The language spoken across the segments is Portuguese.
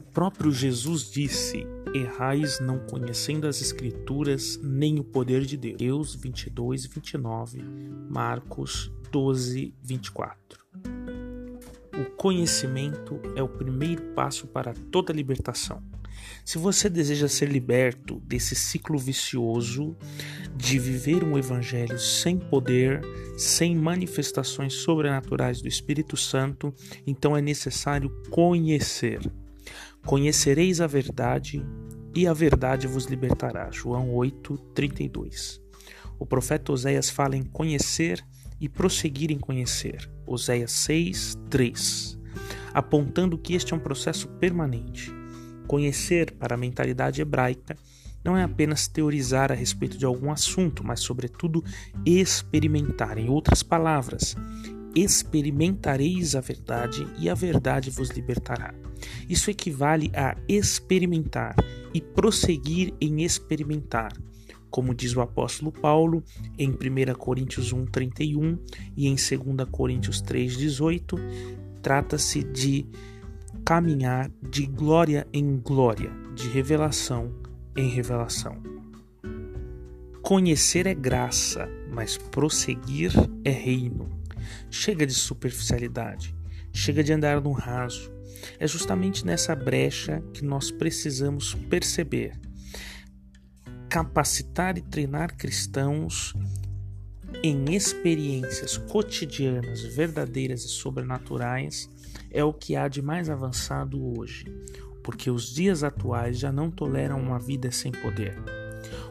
próprio Jesus disse: Errais não conhecendo as Escrituras nem o poder de Deus. Deus 22, 29, Marcos 12, 24. O conhecimento é o primeiro passo para toda libertação. Se você deseja ser liberto desse ciclo vicioso de viver um evangelho sem poder, sem manifestações sobrenaturais do Espírito Santo, então é necessário conhecer. Conhecereis a verdade e a verdade vos libertará. João 8, 32. O profeta Oséias fala em conhecer e prosseguir em conhecer. Oséias 6, 3. Apontando que este é um processo permanente. Conhecer para a mentalidade hebraica não é apenas teorizar a respeito de algum assunto, mas, sobretudo, experimentar. Em outras palavras, experimentareis a verdade e a verdade vos libertará. Isso equivale a experimentar e prosseguir em experimentar. Como diz o apóstolo Paulo em 1 Coríntios 1:31 e em 2 Coríntios 3:18, trata-se de caminhar de glória em glória, de revelação em revelação. Conhecer é graça, mas prosseguir é reino. Chega de superficialidade, chega de andar no raso. É justamente nessa brecha que nós precisamos perceber. Capacitar e treinar cristãos em experiências cotidianas, verdadeiras e sobrenaturais é o que há de mais avançado hoje, porque os dias atuais já não toleram uma vida sem poder.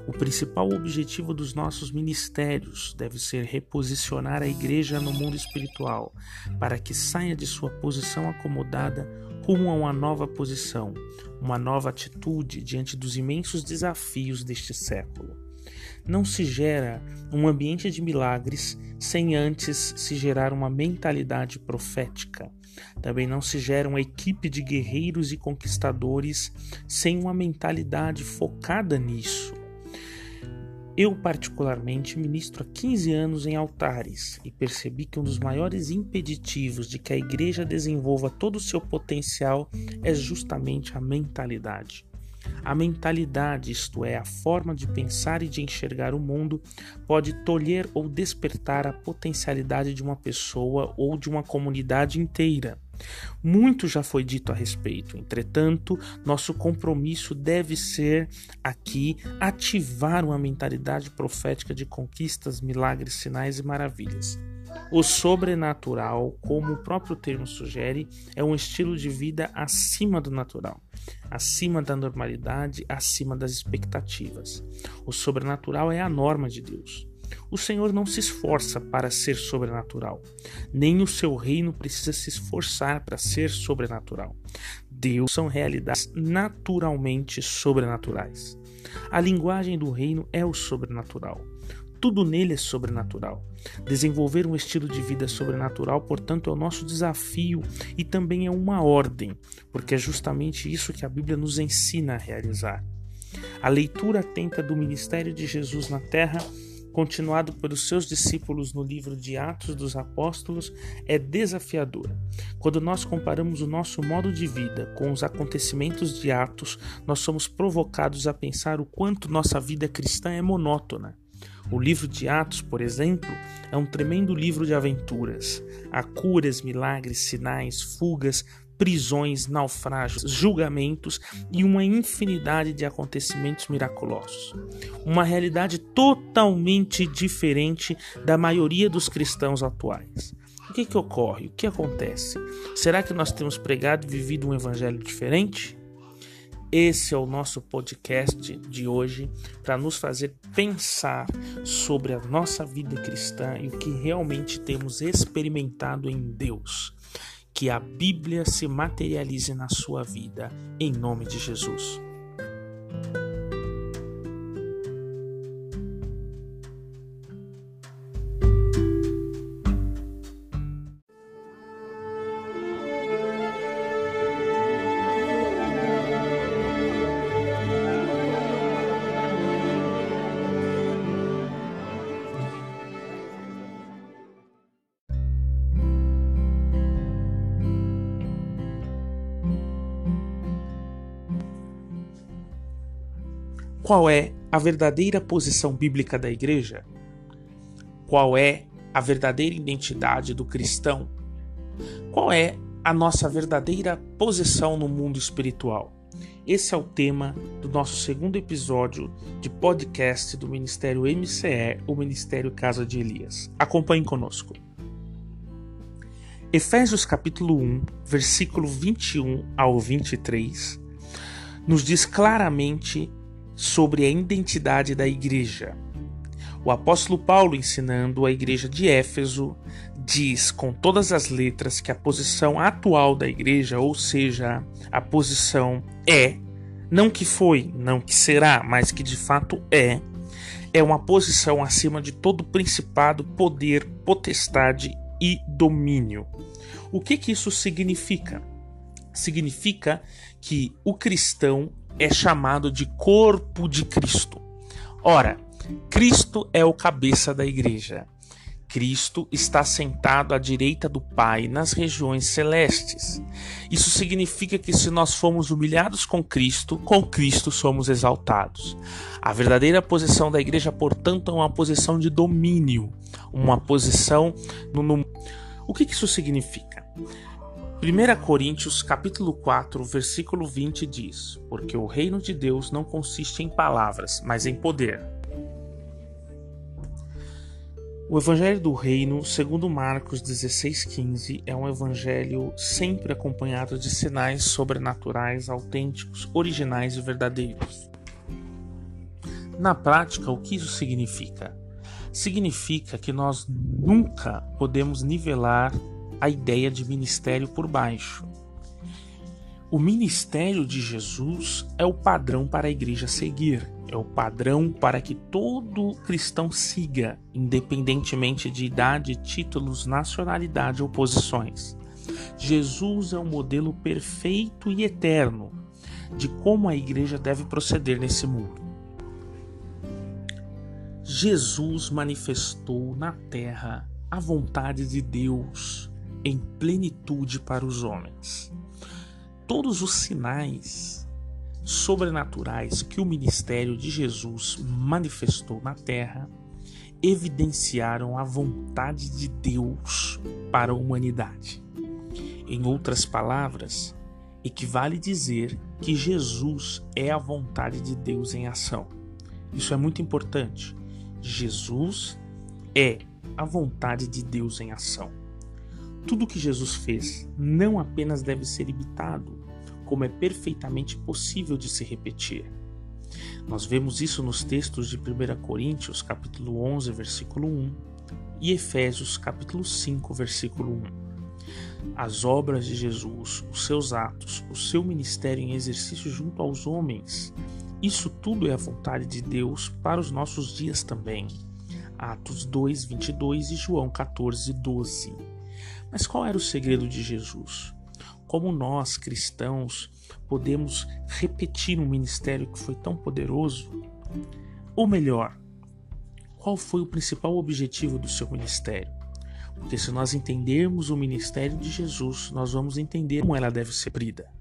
O principal objetivo dos nossos ministérios deve ser reposicionar a igreja no mundo espiritual, para que saia de sua posição acomodada rumo a uma nova posição, uma nova atitude diante dos imensos desafios deste século. Não se gera um ambiente de milagres sem antes se gerar uma mentalidade profética. Também não se gera uma equipe de guerreiros e conquistadores sem uma mentalidade focada nisso. Eu, particularmente, ministro há 15 anos em altares e percebi que um dos maiores impeditivos de que a igreja desenvolva todo o seu potencial é justamente a mentalidade. A mentalidade, isto é, a forma de pensar e de enxergar o mundo, pode tolher ou despertar a potencialidade de uma pessoa ou de uma comunidade inteira. Muito já foi dito a respeito, entretanto, nosso compromisso deve ser aqui ativar uma mentalidade profética de conquistas, milagres, sinais e maravilhas. O sobrenatural, como o próprio termo sugere, é um estilo de vida acima do natural, acima da normalidade, acima das expectativas. O sobrenatural é a norma de Deus. O Senhor não se esforça para ser sobrenatural, nem o seu reino precisa se esforçar para ser sobrenatural. Deus são realidades naturalmente sobrenaturais. A linguagem do reino é o sobrenatural. Tudo nele é sobrenatural. Desenvolver um estilo de vida sobrenatural, portanto, é o nosso desafio e também é uma ordem, porque é justamente isso que a Bíblia nos ensina a realizar. A leitura atenta do ministério de Jesus na terra continuado pelos seus discípulos no livro de Atos dos Apóstolos, é desafiadora. Quando nós comparamos o nosso modo de vida com os acontecimentos de Atos, nós somos provocados a pensar o quanto nossa vida cristã é monótona. O livro de Atos, por exemplo, é um tremendo livro de aventuras. Há curas, milagres, sinais, fugas, prisões, naufrágios, julgamentos e uma infinidade de acontecimentos miraculosos. Uma realidade totalmente diferente da maioria dos cristãos atuais. O que, que ocorre? O que acontece? Será que nós temos pregado e vivido um evangelho diferente? Esse é o nosso podcast de hoje para nos fazer pensar sobre a nossa vida cristã e o que realmente temos experimentado em Deus que a Bíblia se materialize na sua vida, em nome de Jesus. Qual é a verdadeira posição bíblica da igreja? Qual é a verdadeira identidade do cristão? Qual é a nossa verdadeira posição no mundo espiritual? Esse é o tema do nosso segundo episódio de podcast do Ministério MCE, o Ministério Casa de Elias. Acompanhe conosco. Efésios capítulo 1, versículo 21 ao 23, nos diz claramente sobre a identidade da igreja. O apóstolo Paulo, ensinando a igreja de Éfeso, diz com todas as letras que a posição atual da igreja, ou seja, a posição é, não que foi, não que será, mas que de fato é, é uma posição acima de todo principado, poder, potestade e domínio. O que, que isso significa? Significa que o cristão é chamado de corpo de Cristo. Ora, Cristo é o cabeça da igreja. Cristo está sentado à direita do Pai nas regiões celestes. Isso significa que se nós fomos humilhados com Cristo, com Cristo somos exaltados. A verdadeira posição da igreja, portanto, é uma posição de domínio, uma posição no... O que isso significa? 1 Coríntios capítulo 4, versículo 20 diz: Porque o reino de Deus não consiste em palavras, mas em poder. O Evangelho do Reino, segundo Marcos 16,15, é um evangelho sempre acompanhado de sinais sobrenaturais, autênticos, originais e verdadeiros. Na prática, o que isso significa? Significa que nós nunca podemos nivelar a ideia de ministério por baixo. O ministério de Jesus é o padrão para a igreja seguir é o padrão para que todo cristão siga, independentemente de idade, títulos, nacionalidade ou posições. Jesus é o modelo perfeito e eterno de como a igreja deve proceder nesse mundo. Jesus manifestou na terra a vontade de Deus em plenitude para os homens. Todos os sinais sobrenaturais que o ministério de Jesus manifestou na terra evidenciaram a vontade de Deus para a humanidade. Em outras palavras, equivale dizer que Jesus é a vontade de Deus em ação. Isso é muito importante. Jesus é a vontade de Deus em ação. Tudo que Jesus fez não apenas deve ser imitado, como é perfeitamente possível de se repetir. Nós vemos isso nos textos de 1 Coríntios, capítulo 11, versículo 1, e Efésios, capítulo 5, versículo 1. As obras de Jesus, os seus atos, o seu ministério em exercício junto aos homens, isso tudo é a vontade de Deus para os nossos dias também. Atos 2, 22 e João 14, 12. Mas qual era o segredo de Jesus? Como nós, cristãos, podemos repetir um ministério que foi tão poderoso? Ou melhor, qual foi o principal objetivo do seu ministério? Porque se nós entendermos o ministério de Jesus, nós vamos entender como ela deve ser brida.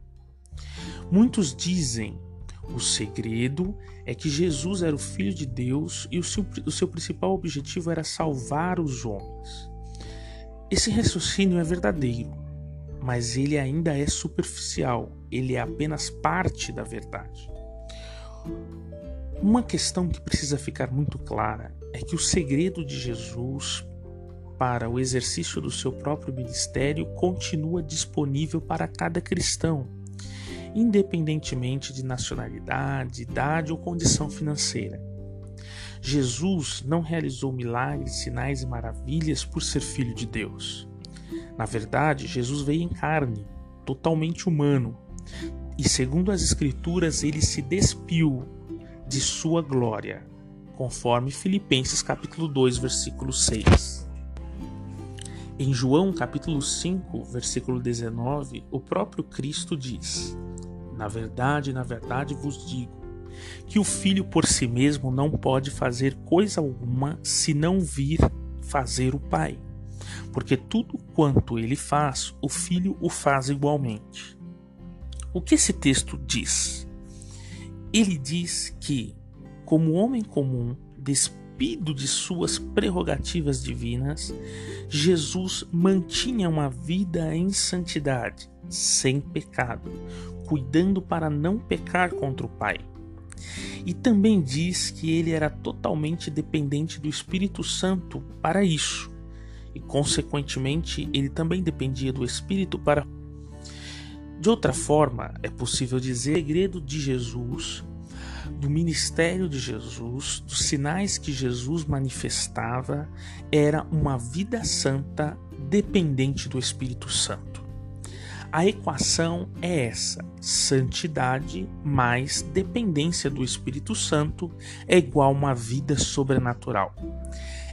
Muitos dizem o segredo é que Jesus era o Filho de Deus e o seu, o seu principal objetivo era salvar os homens. Esse raciocínio é verdadeiro, mas ele ainda é superficial, ele é apenas parte da verdade. Uma questão que precisa ficar muito clara é que o segredo de Jesus para o exercício do seu próprio ministério continua disponível para cada cristão, independentemente de nacionalidade, idade ou condição financeira. Jesus não realizou milagres, sinais e maravilhas por ser filho de Deus. Na verdade, Jesus veio em carne, totalmente humano, e segundo as Escrituras, ele se despiu de sua glória, conforme Filipenses capítulo 2, versículo 6. Em João capítulo 5, versículo 19, o próprio Cristo diz: Na verdade, na verdade vos digo, que o filho por si mesmo não pode fazer coisa alguma se não vir fazer o Pai porque tudo quanto ele faz, o filho o faz igualmente. O que esse texto diz? Ele diz que como homem comum, despido de suas prerrogativas divinas, Jesus mantinha uma vida em santidade, sem pecado, cuidando para não pecar contra o Pai. E também diz que ele era totalmente dependente do Espírito Santo para isso, e consequentemente ele também dependia do Espírito para. De outra forma, é possível dizer o segredo de Jesus, do ministério de Jesus, dos sinais que Jesus manifestava, era uma vida santa dependente do Espírito Santo. A equação é essa: santidade mais dependência do Espírito Santo é igual a uma vida sobrenatural.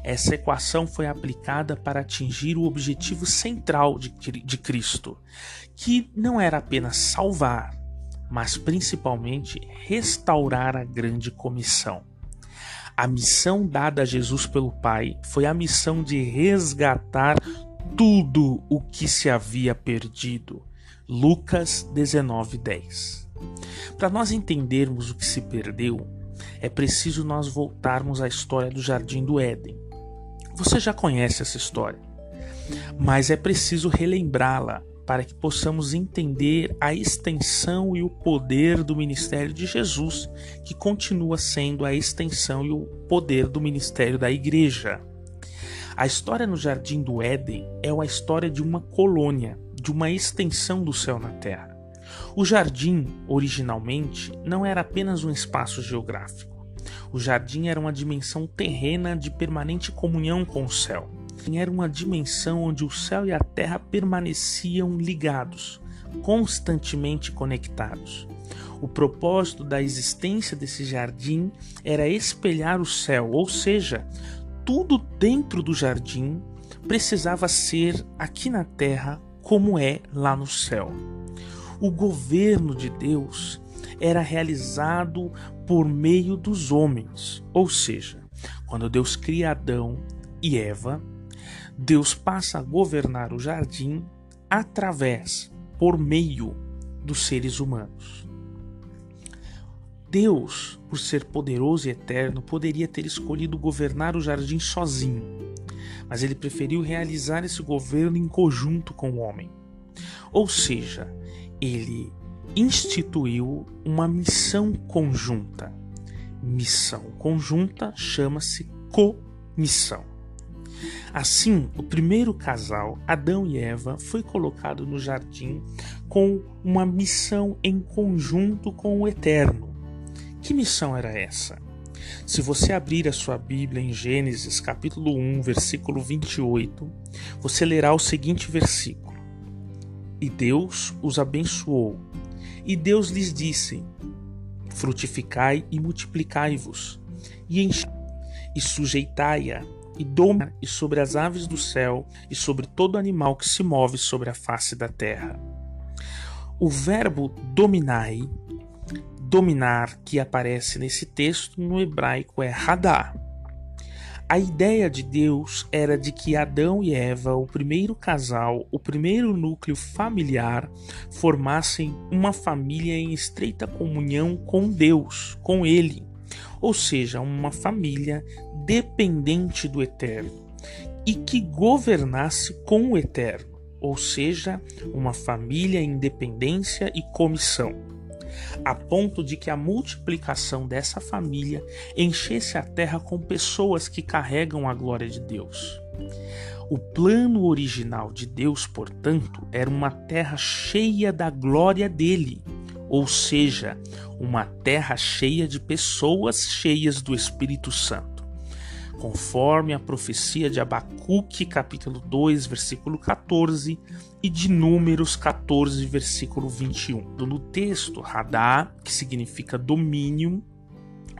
Essa equação foi aplicada para atingir o objetivo central de, de Cristo, que não era apenas salvar, mas principalmente restaurar a grande comissão. A missão dada a Jesus pelo Pai foi a missão de resgatar tudo o que se havia perdido. Lucas 19:10. Para nós entendermos o que se perdeu, é preciso nós voltarmos à história do Jardim do Éden. Você já conhece essa história, mas é preciso relembrá-la para que possamos entender a extensão e o poder do ministério de Jesus, que continua sendo a extensão e o poder do ministério da igreja. A história no Jardim do Éden é a história de uma colônia, de uma extensão do céu na terra. O jardim, originalmente, não era apenas um espaço geográfico. O jardim era uma dimensão terrena de permanente comunhão com o céu. Era uma dimensão onde o céu e a terra permaneciam ligados, constantemente conectados. O propósito da existência desse jardim era espelhar o céu, ou seja, tudo dentro do jardim precisava ser aqui na terra como é lá no céu. O governo de Deus era realizado por meio dos homens, ou seja, quando Deus cria Adão e Eva, Deus passa a governar o jardim através, por meio dos seres humanos. Deus, por ser poderoso e eterno, poderia ter escolhido governar o jardim sozinho, mas ele preferiu realizar esse governo em conjunto com o homem. Ou seja, ele instituiu uma missão conjunta. Missão conjunta chama-se comissão. Assim, o primeiro casal, Adão e Eva, foi colocado no jardim com uma missão em conjunto com o Eterno. Que missão era essa? Se você abrir a sua Bíblia em Gênesis capítulo 1, versículo 28, você lerá o seguinte versículo: E Deus os abençoou, e Deus lhes disse: Frutificai e multiplicai-vos, e enchei e sujeitai-a, e domai e sobre as aves do céu, e sobre todo animal que se move sobre a face da terra. O verbo dominai dominar que aparece nesse texto no hebraico é radar. A ideia de Deus era de que Adão e Eva, o primeiro casal, o primeiro núcleo familiar, formassem uma família em estreita comunhão com Deus, com Ele, ou seja, uma família dependente do Eterno e que governasse com o Eterno, ou seja, uma família em independência e comissão a ponto de que a multiplicação dessa família enchesse a terra com pessoas que carregam a glória de Deus. O plano original de Deus, portanto, era uma terra cheia da glória dele, ou seja, uma terra cheia de pessoas cheias do Espírito Santo conforme a profecia de Abacuque, capítulo 2, versículo 14, e de Números 14, versículo 21. No texto, Radá, que significa domínio,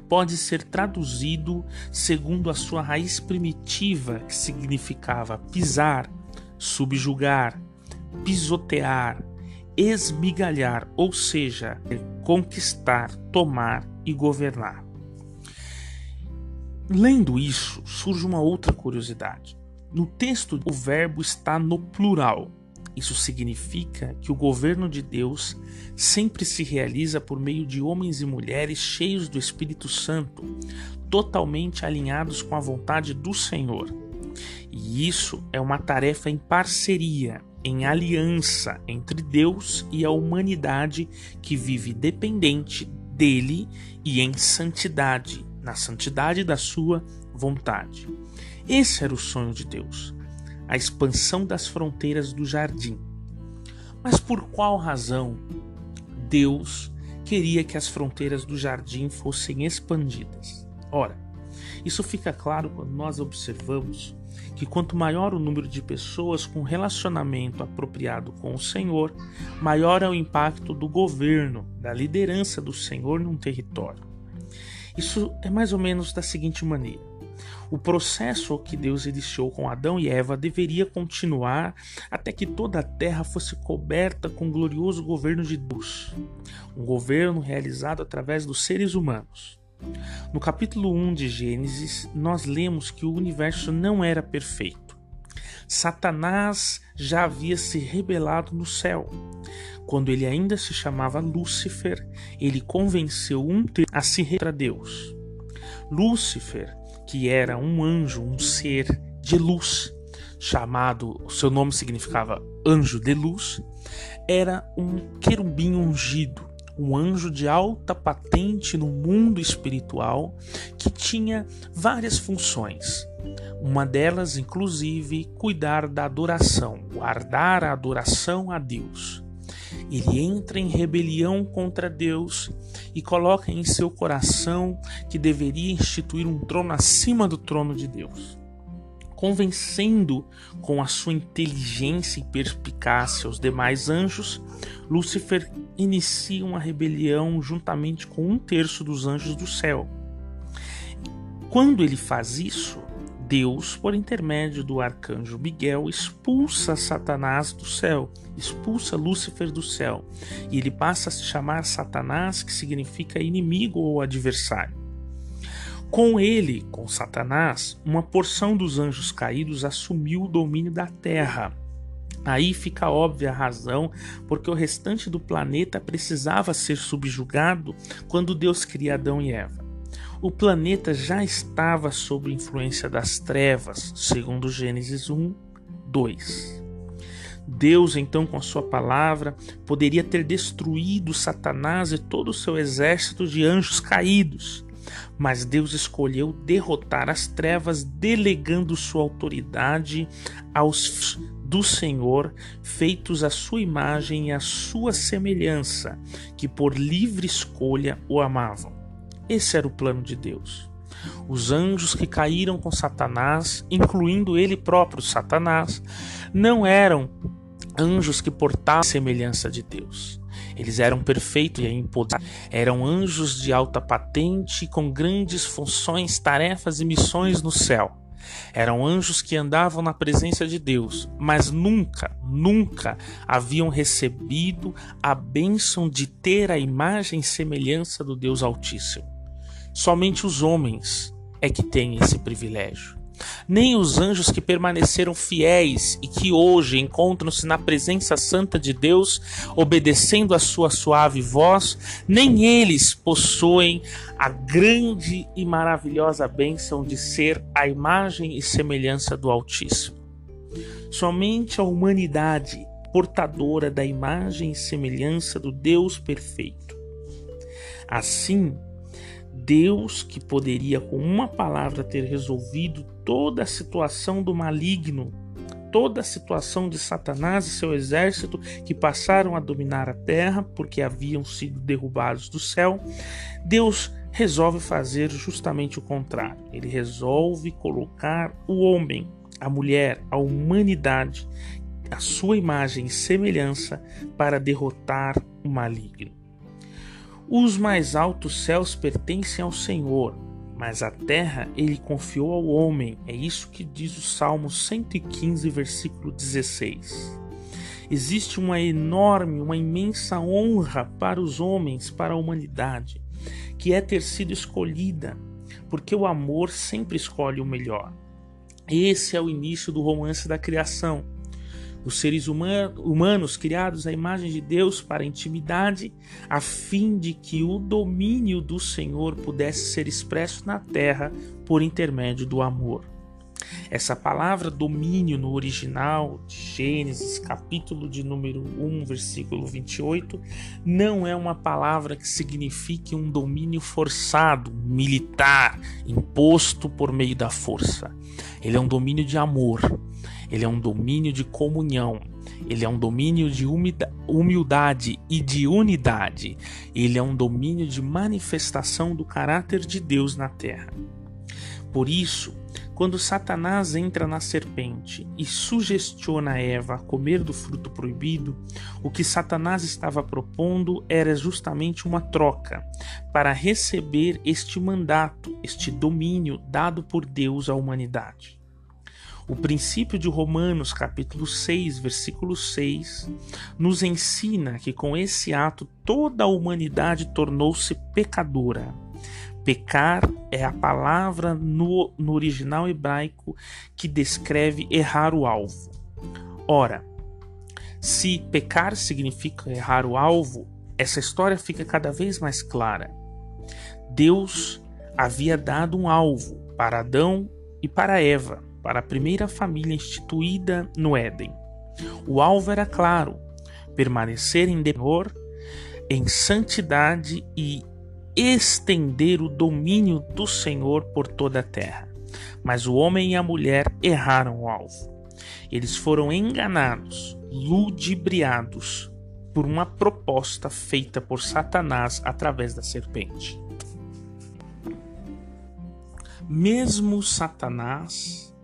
pode ser traduzido segundo a sua raiz primitiva, que significava pisar, subjugar, pisotear, esmigalhar, ou seja, conquistar, tomar e governar. Lendo isso, surge uma outra curiosidade. No texto, o verbo está no plural. Isso significa que o governo de Deus sempre se realiza por meio de homens e mulheres cheios do Espírito Santo, totalmente alinhados com a vontade do Senhor. E isso é uma tarefa em parceria, em aliança entre Deus e a humanidade que vive dependente dele e em santidade, na santidade da sua vontade. Esse era o sonho de Deus a expansão das fronteiras do jardim. Mas por qual razão Deus queria que as fronteiras do jardim fossem expandidas? Ora, isso fica claro quando nós observamos que quanto maior o número de pessoas com relacionamento apropriado com o Senhor, maior é o impacto do governo, da liderança do Senhor num território. Isso é mais ou menos da seguinte maneira: o processo que Deus iniciou com Adão e Eva deveria continuar até que toda a terra fosse coberta com o glorioso governo de Deus, um governo realizado através dos seres humanos. No capítulo 1 de Gênesis, nós lemos que o universo não era perfeito. Satanás já havia se rebelado no céu. Quando ele ainda se chamava Lúcifer, ele convenceu um a se render a Deus. Lúcifer que era um anjo, um ser de luz, chamado, seu nome significava anjo de luz, era um querubim ungido, um anjo de alta patente no mundo espiritual que tinha várias funções. Uma delas, inclusive, cuidar da adoração, guardar a adoração a Deus. Ele entra em rebelião contra Deus e coloca em seu coração que deveria instituir um trono acima do trono de Deus. Convencendo com a sua inteligência e perspicácia os demais anjos, Lúcifer inicia uma rebelião juntamente com um terço dos anjos do céu. Quando ele faz isso, Deus, por intermédio do arcanjo Miguel, expulsa Satanás do céu, expulsa Lúcifer do céu, e ele passa a se chamar Satanás, que significa inimigo ou adversário. Com ele, com Satanás, uma porção dos anjos caídos assumiu o domínio da terra. Aí fica óbvia a razão porque o restante do planeta precisava ser subjugado quando Deus cria Adão e Eva o planeta já estava sob influência das trevas, segundo Gênesis 1, 2. Deus, então, com a sua palavra, poderia ter destruído Satanás e todo o seu exército de anjos caídos, mas Deus escolheu derrotar as trevas, delegando sua autoridade aos do Senhor, feitos à sua imagem e à sua semelhança, que por livre escolha o amavam. Esse era o plano de Deus. Os anjos que caíram com Satanás, incluindo ele próprio, Satanás, não eram anjos que portavam a semelhança de Deus. Eles eram perfeitos e impoderosos. Eram anjos de alta patente com grandes funções, tarefas e missões no céu. Eram anjos que andavam na presença de Deus, mas nunca, nunca haviam recebido a bênção de ter a imagem e semelhança do Deus Altíssimo. Somente os homens é que têm esse privilégio. Nem os anjos que permaneceram fiéis e que hoje encontram-se na presença santa de Deus, obedecendo a sua suave voz, nem eles possuem a grande e maravilhosa bênção de ser a imagem e semelhança do Altíssimo. Somente a humanidade portadora da imagem e semelhança do Deus perfeito. Assim, Deus, que poderia com uma palavra ter resolvido toda a situação do maligno, toda a situação de Satanás e seu exército que passaram a dominar a terra porque haviam sido derrubados do céu, Deus resolve fazer justamente o contrário. Ele resolve colocar o homem, a mulher, a humanidade, a sua imagem e semelhança para derrotar o maligno. Os mais altos céus pertencem ao Senhor, mas a terra ele confiou ao homem. É isso que diz o Salmo 115, versículo 16. Existe uma enorme, uma imensa honra para os homens, para a humanidade, que é ter sido escolhida, porque o amor sempre escolhe o melhor. Esse é o início do romance da criação os seres humanos criados à imagem de Deus para intimidade, a fim de que o domínio do Senhor pudesse ser expresso na terra por intermédio do amor. Essa palavra domínio no original de Gênesis, capítulo de número 1, versículo 28, não é uma palavra que signifique um domínio forçado, militar, imposto por meio da força. Ele é um domínio de amor, ele é um domínio de comunhão, ele é um domínio de humildade e de unidade, ele é um domínio de manifestação do caráter de Deus na terra. Por isso, quando Satanás entra na serpente e sugestiona Eva a comer do fruto proibido, o que Satanás estava propondo era justamente uma troca para receber este mandato, este domínio dado por Deus à humanidade. O princípio de Romanos, capítulo 6, versículo 6, nos ensina que com esse ato toda a humanidade tornou-se pecadora Pecar é a palavra no, no original hebraico que descreve errar o alvo. Ora, se pecar significa errar o alvo, essa história fica cada vez mais clara. Deus havia dado um alvo para Adão e para Eva, para a primeira família instituída no Éden. O alvo era claro: permanecer em Deus, em santidade e estender o domínio do Senhor por toda a terra. Mas o homem e a mulher erraram o alvo. Eles foram enganados, ludibriados por uma proposta feita por Satanás através da serpente. Mesmo Satanás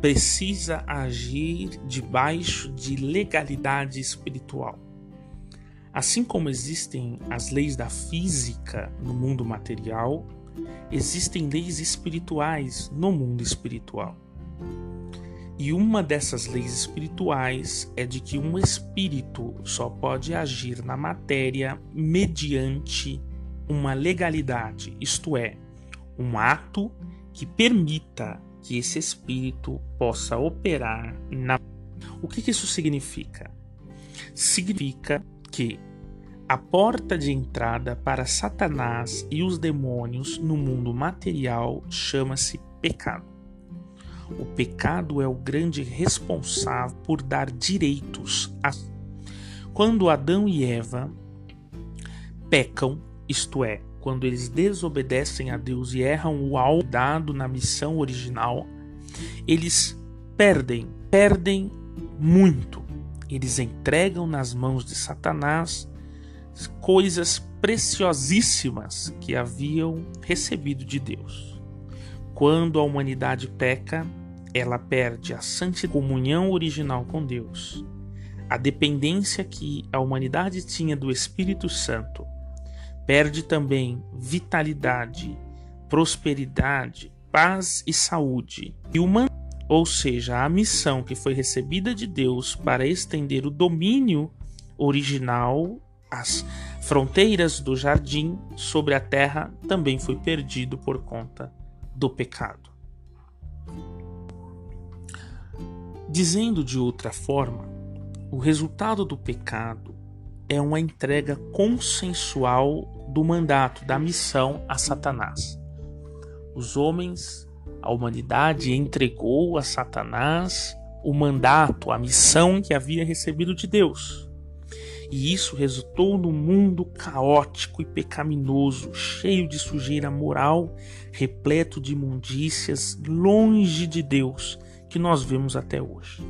precisa agir debaixo de legalidade espiritual. Assim como existem as leis da física no mundo material, existem leis espirituais no mundo espiritual. E uma dessas leis espirituais é de que um espírito só pode agir na matéria mediante uma legalidade, isto é, um ato que permita que esse espírito possa operar na. O que, que isso significa? Significa que a porta de entrada para Satanás e os demônios no mundo material chama-se pecado. O pecado é o grande responsável por dar direitos a. Quando Adão e Eva pecam, isto é, quando eles desobedecem a Deus e erram o alvo dado na missão original, eles perdem, perdem muito. Eles entregam nas mãos de Satanás coisas preciosíssimas que haviam recebido de Deus. Quando a humanidade peca, ela perde a santa comunhão original com Deus, a dependência que a humanidade tinha do Espírito Santo, perde também vitalidade, prosperidade, paz e saúde, e ou seja, a missão que foi recebida de Deus para estender o domínio original as fronteiras do jardim sobre a terra também foi perdido por conta do pecado. Dizendo de outra forma, o resultado do pecado é uma entrega consensual do mandato, da missão a Satanás. Os homens, a humanidade entregou a Satanás o mandato, a missão que havia recebido de Deus e isso resultou num mundo caótico e pecaminoso, cheio de sujeira moral, repleto de imundícias, longe de Deus, que nós vemos até hoje.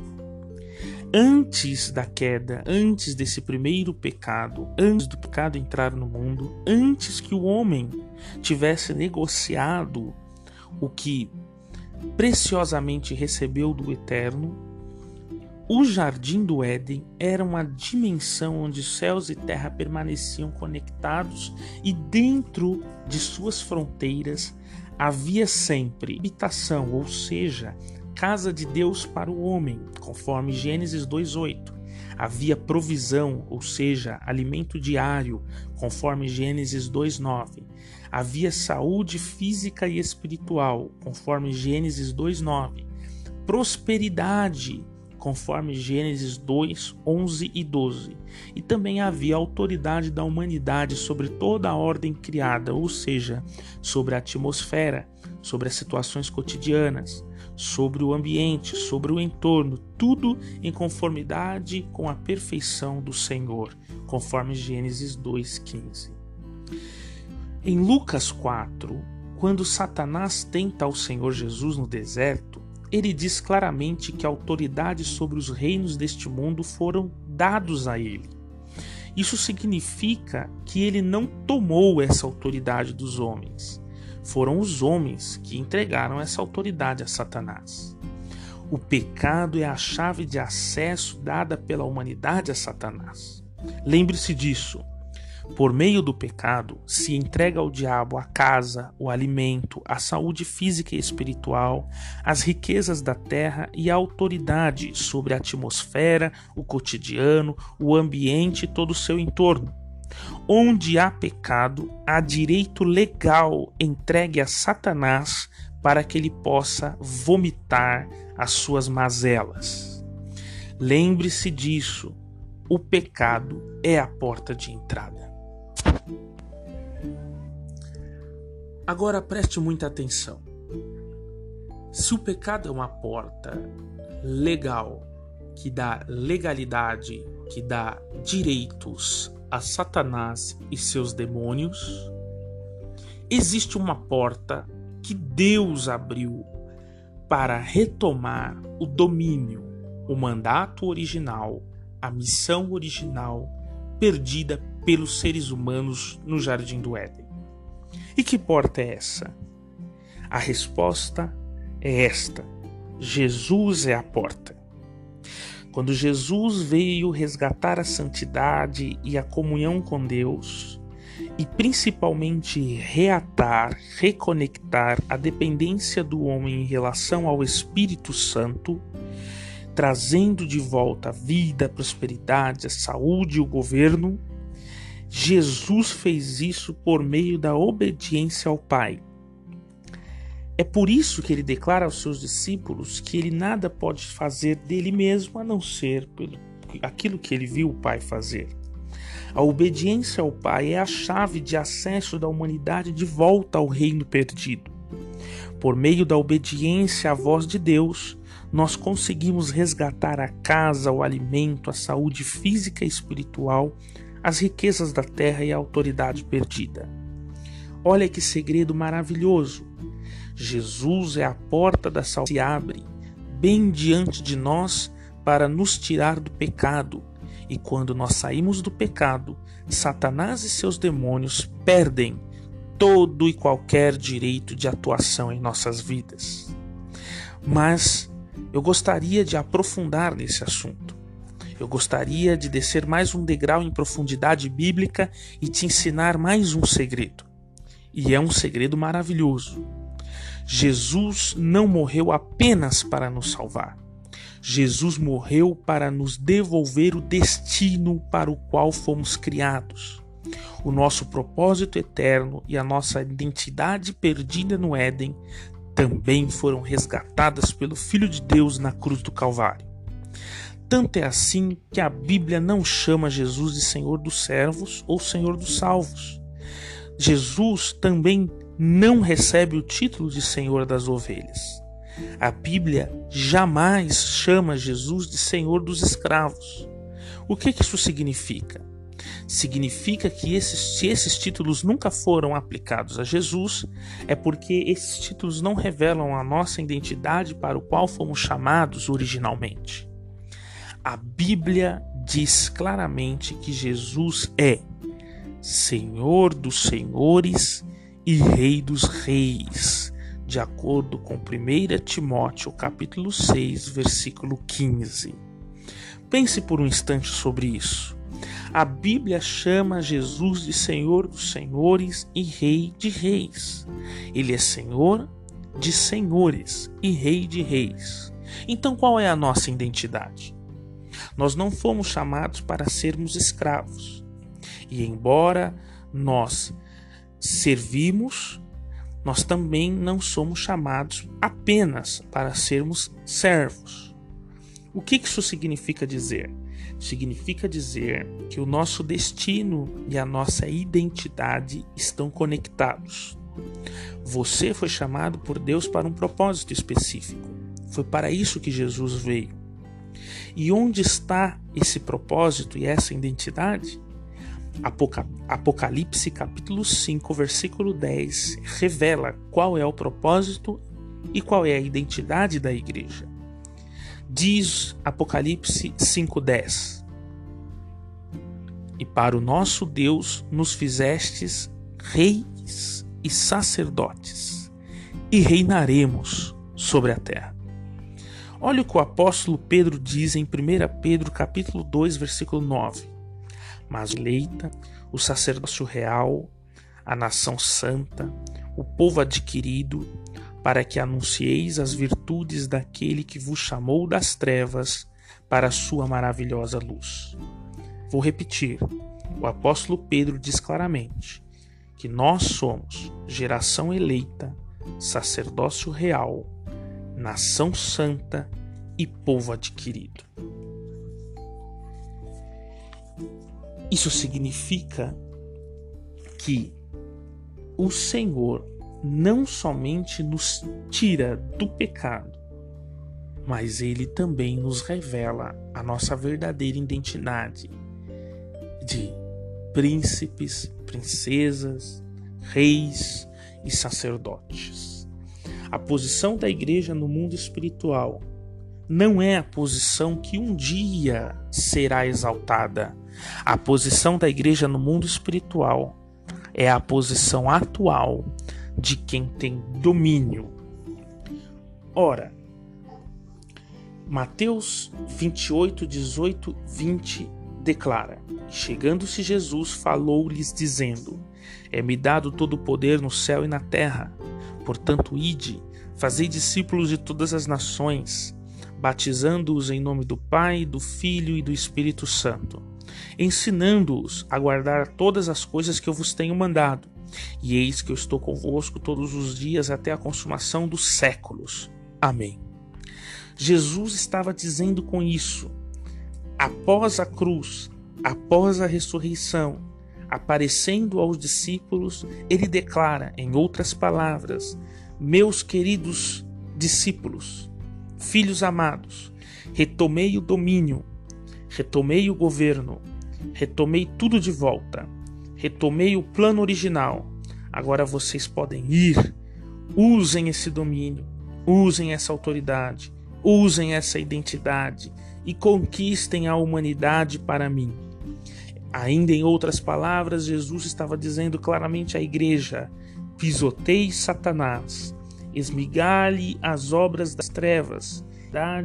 Antes da queda, antes desse primeiro pecado, antes do pecado entrar no mundo, antes que o homem tivesse negociado o que preciosamente recebeu do Eterno, o jardim do Éden era uma dimensão onde céus e terra permaneciam conectados e dentro de suas fronteiras havia sempre habitação, ou seja, casa de Deus para o homem, conforme Gênesis 2:8. Havia provisão, ou seja, alimento diário, conforme Gênesis 2:9. Havia saúde física e espiritual, conforme Gênesis 2:9. Prosperidade, conforme Gênesis 2, 11 e 12. E também havia autoridade da humanidade sobre toda a ordem criada, ou seja, sobre a atmosfera, sobre as situações cotidianas, sobre o ambiente, sobre o entorno, tudo em conformidade com a perfeição do Senhor, conforme Gênesis 2,15. Em Lucas 4, quando Satanás tenta ao Senhor Jesus no deserto, ele diz claramente que a autoridade sobre os reinos deste mundo foram dados a ele. Isso significa que ele não tomou essa autoridade dos homens. Foram os homens que entregaram essa autoridade a Satanás. O pecado é a chave de acesso dada pela humanidade a Satanás. Lembre-se disso. Por meio do pecado, se entrega ao diabo a casa, o alimento, a saúde física e espiritual, as riquezas da terra e a autoridade sobre a atmosfera, o cotidiano, o ambiente e todo o seu entorno. Onde há pecado, há direito legal entregue a Satanás para que ele possa vomitar as suas mazelas. Lembre-se disso: o pecado é a porta de entrada. Agora preste muita atenção. Se o pecado é uma porta legal que dá legalidade, que dá direitos a Satanás e seus demônios, existe uma porta que Deus abriu para retomar o domínio, o mandato original, a missão original perdida pelos seres humanos no jardim do Éden. E que porta é essa? A resposta é esta: Jesus é a porta. Quando Jesus veio resgatar a santidade e a comunhão com Deus, e principalmente reatar, reconectar a dependência do homem em relação ao Espírito Santo, trazendo de volta a vida, a prosperidade, a saúde e o governo, Jesus fez isso por meio da obediência ao Pai. É por isso que ele declara aos seus discípulos que ele nada pode fazer dele mesmo a não ser pelo aquilo que ele viu o Pai fazer. A obediência ao Pai é a chave de acesso da humanidade de volta ao reino perdido. Por meio da obediência à voz de Deus, nós conseguimos resgatar a casa, o alimento, a saúde física e espiritual, as riquezas da terra e a autoridade perdida. Olha que segredo maravilhoso! Jesus é a porta da salvação se abre bem diante de nós para nos tirar do pecado. E quando nós saímos do pecado, Satanás e seus demônios perdem todo e qualquer direito de atuação em nossas vidas. Mas eu gostaria de aprofundar nesse assunto. Eu gostaria de descer mais um degrau em profundidade bíblica e te ensinar mais um segredo. E é um segredo maravilhoso. Jesus não morreu apenas para nos salvar. Jesus morreu para nos devolver o destino para o qual fomos criados. O nosso propósito eterno e a nossa identidade perdida no Éden também foram resgatadas pelo Filho de Deus na cruz do Calvário. Tanto é assim que a Bíblia não chama Jesus de Senhor dos servos ou Senhor dos salvos. Jesus também não recebe o título de Senhor das ovelhas. A Bíblia jamais chama Jesus de Senhor dos escravos. O que, isso significa? Significa que esses, se esses títulos nunca foram aplicados a Jesus, é porque esses títulos não revelam a nossa identidade para o qual fomos chamados originalmente. A Bíblia diz claramente que Jesus é Senhor dos senhores e Rei dos reis, de acordo com 1 Timóteo capítulo 6, versículo 15. Pense por um instante sobre isso. A Bíblia chama Jesus de Senhor dos senhores e Rei de reis. Ele é Senhor de senhores e Rei de reis. Então qual é a nossa identidade? Nós não fomos chamados para sermos escravos. E embora nós servimos, nós também não somos chamados apenas para sermos servos. O que isso significa dizer? Significa dizer que o nosso destino e a nossa identidade estão conectados. Você foi chamado por Deus para um propósito específico. Foi para isso que Jesus veio. E onde está esse propósito e essa identidade? Apocalipse capítulo 5, versículo 10 revela qual é o propósito e qual é a identidade da igreja. Diz Apocalipse 5:10: E para o nosso Deus nos fizestes reis e sacerdotes, e reinaremos sobre a terra. Olha o que o apóstolo Pedro diz em 1 Pedro capítulo 2, versículo 9. Mas eleita, o sacerdócio real, a nação santa, o povo adquirido, para que anuncieis as virtudes daquele que vos chamou das trevas para a sua maravilhosa luz. Vou repetir. O apóstolo Pedro diz claramente que nós somos geração eleita, sacerdócio real, nação santa e povo adquirido. Isso significa que o Senhor não somente nos tira do pecado, mas ele também nos revela a nossa verdadeira identidade de príncipes, princesas, reis e sacerdotes. A posição da igreja no mundo espiritual não é a posição que um dia será exaltada. A posição da igreja no mundo espiritual é a posição atual de quem tem domínio. Ora, Mateus 28, 18, 20 declara: Chegando-se Jesus, falou-lhes, dizendo: É-me dado todo o poder no céu e na terra. Portanto, ide, fazei discípulos de todas as nações, batizando-os em nome do Pai, do Filho e do Espírito Santo, ensinando-os a guardar todas as coisas que eu vos tenho mandado e eis que eu estou convosco todos os dias até a consumação dos séculos. Amém. Jesus estava dizendo com isso, após a cruz, após a ressurreição, aparecendo aos discípulos, ele declara, em outras palavras, meus queridos discípulos, filhos amados, retomei o domínio, retomei o governo, retomei tudo de volta retomei o plano original. Agora vocês podem ir, usem esse domínio, usem essa autoridade, usem essa identidade e conquistem a humanidade para mim. Ainda em outras palavras, Jesus estava dizendo claramente à igreja: pisoteie Satanás, esmigalhe as obras das trevas,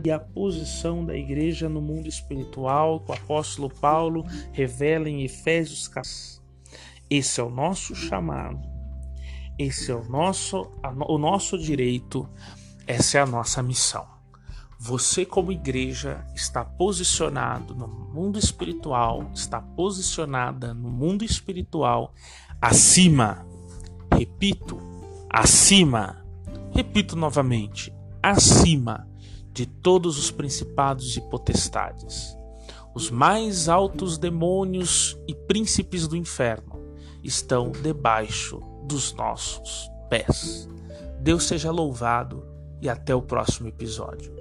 e a posição da igreja no mundo espiritual que o apóstolo Paulo revela em Efésios 14. Esse é o nosso chamado, esse é o nosso, o nosso direito, essa é a nossa missão. Você, como igreja, está posicionado no mundo espiritual, está posicionada no mundo espiritual acima. Repito, acima. Repito novamente, acima de todos os principados e potestades, os mais altos demônios e príncipes do inferno estão debaixo dos nossos pés. Deus seja louvado e até o próximo episódio.